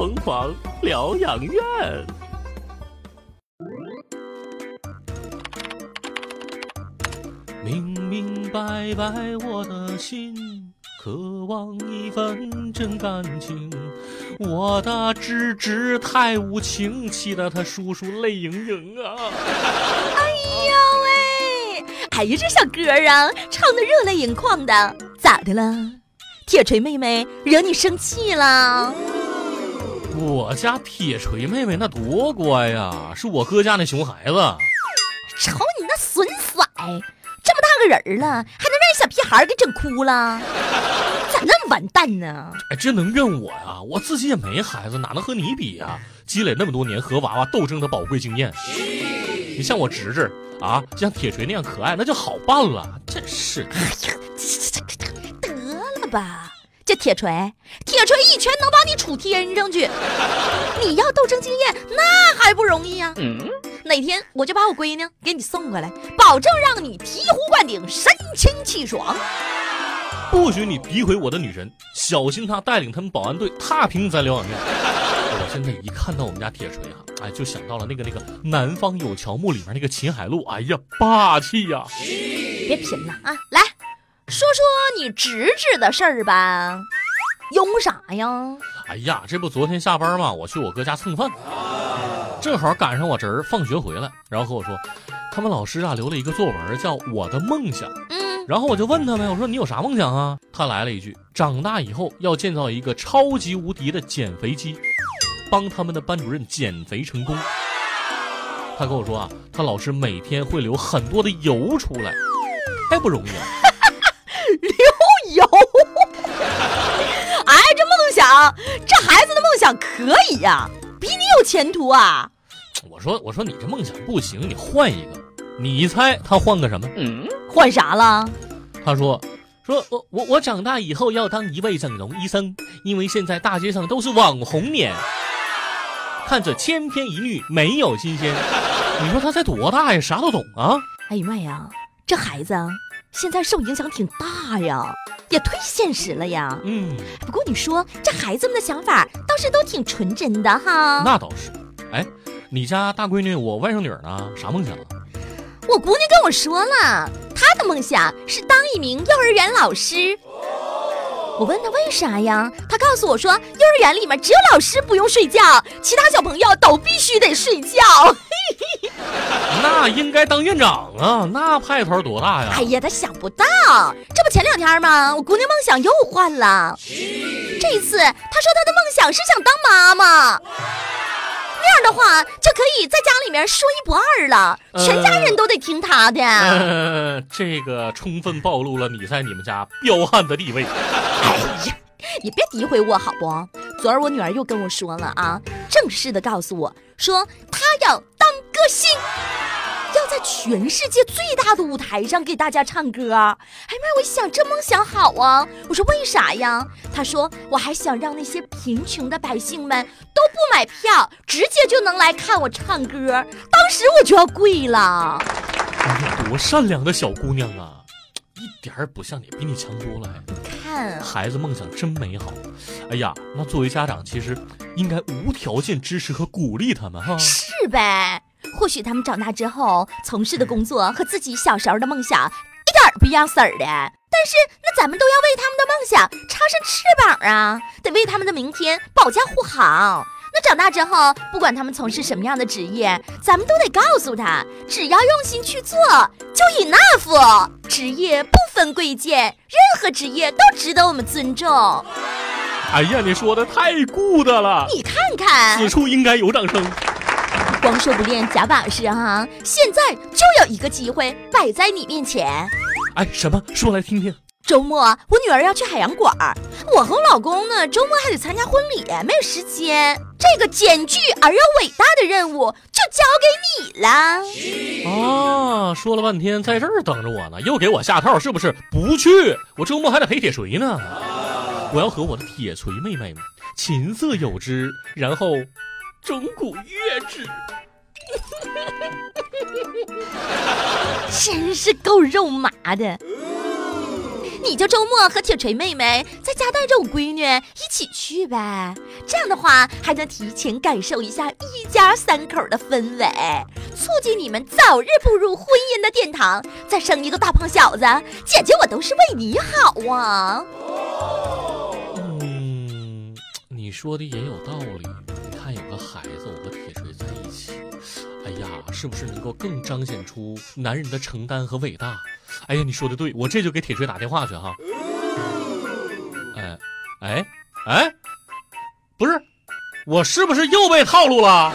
疯狂疗养院。明明白白我的心，渴望一份真感情。我的直直太无情，气得他叔叔泪盈盈啊！哎呦喂，哎呀，这小歌啊，唱的热泪盈眶的，咋的了？铁锤妹妹惹你生气了？我家铁锤妹妹那多乖呀，是我哥家那熊孩子。瞅你那损色，这么大个人了，还能让小屁孩给整哭了？咋那么完蛋呢？哎，这能怨我呀？我自己也没孩子，哪能和你比呀？积累那么多年和娃娃斗争的宝贵经验，你像我侄子啊，像铁锤那样可爱，那就好办了。真是，哎呀，得了吧，这铁锤，铁锤一拳能把你杵天上去。你要斗争经验，那还不容易呀？嗯，哪天我就把我闺女给你送过来，保证让你醍醐灌顶，神清气爽。不许你诋毁我的女神，小心她带领他们保安队踏平咱疗养院。我现在一看到我们家铁锤啊，哎，就想到了那个那个《南方有乔木》里面那个秦海璐，哎呀，霸气呀！别贫了啊，来说说你侄子的事儿吧。用啥呀？哎呀，这不昨天下班嘛，我去我哥家蹭饭，正好赶上我侄儿放学回来，然后和我说，他们老师啊留了一个作文，叫《我的梦想》。然后我就问他们，我说你有啥梦想啊？他来了一句，长大以后要建造一个超级无敌的减肥机，帮他们的班主任减肥成功。他跟我说啊，他老师每天会流很多的油出来，太不容易了。可以呀，比你有前途啊。我说，我说你这梦想不行，你换一个。你猜他换个什么？嗯，换啥了？他说：“说我我我长大以后要当一位整容医生，因为现在大街上都是网红脸，看着千篇一律，没有新鲜。你说他才多大呀？啥都懂啊？哎呀妈呀，这孩子现在受影响挺大呀，也忒现实了呀。嗯，不过你说这孩子们的想法倒是都挺纯真的哈。那倒是。哎，你家大闺女我外甥女呢？啥梦想？”我姑娘跟我说了，她的梦想是当一名幼儿园老师。我问她为啥呀？她告诉我说，幼儿园里面只有老师不用睡觉，其他小朋友都必须得睡觉。那应该当院长啊，那派头多大呀？哎呀，他想不到，这不前两天吗？我姑娘梦想又换了，这一次她说她的梦想是想当妈妈。那样的话就可以在家里面说一不二了，全家人都得听她的。这个充分暴露了你在你们家彪悍的地位。哎呀，你别诋毁我好不？昨儿我女儿又跟我说了啊，正式的告诉我说她要当歌星。要在全世界最大的舞台上给大家唱歌，哎妈！我一想这梦想好啊，我说为啥呀？他说我还想让那些贫穷的百姓们都不买票，直接就能来看我唱歌。当时我就要跪了。哎呀，多善良的小姑娘啊，一点儿不像你，比你强多了。你看，孩子梦想真美好。哎呀，那作为家长，其实应该无条件支持和鼓励他们哈。是呗。或许他们长大之后从事的工作和自己小时候的梦想一点不一样色儿的，但是那咱们都要为他们的梦想插上翅膀啊，得为他们的明天保驾护航。那长大之后，不管他们从事什么样的职业，咱们都得告诉他，只要用心去做就 enough。职业不分贵贱，任何职业都值得我们尊重。哎呀，你说的太 good 了，你看看，此处应该有掌声。光说不练假把式哈！现在就有一个机会摆在你面前。哎，什么？说来听听。周末我女儿要去海洋馆，我和我老公呢，周末还得参加婚礼，没有时间。这个艰巨而又伟大的任务就交给你了。啊，说了半天，在这儿等着我呢，又给我下套是不是？不去，我周末还得陪铁锤呢。我要和我的铁锤妹妹琴瑟友之，然后。钟鼓乐之，真是够肉麻的。你就周末和铁锤妹妹在家带着我闺女一起去呗。这样的话，还能提前感受一下一家三口的氛围，促进你们早日步入婚姻的殿堂，再生一个大胖小子，姐姐我都是为你好啊。嗯，你说的也有道理。你看，有个孩子，我和铁锤在一起，哎呀，是不是能够更彰显出男人的承担和伟大？哎呀，你说的对，我这就给铁锤打电话去哈。哎，哎，哎，不是，我是不是又被套路了？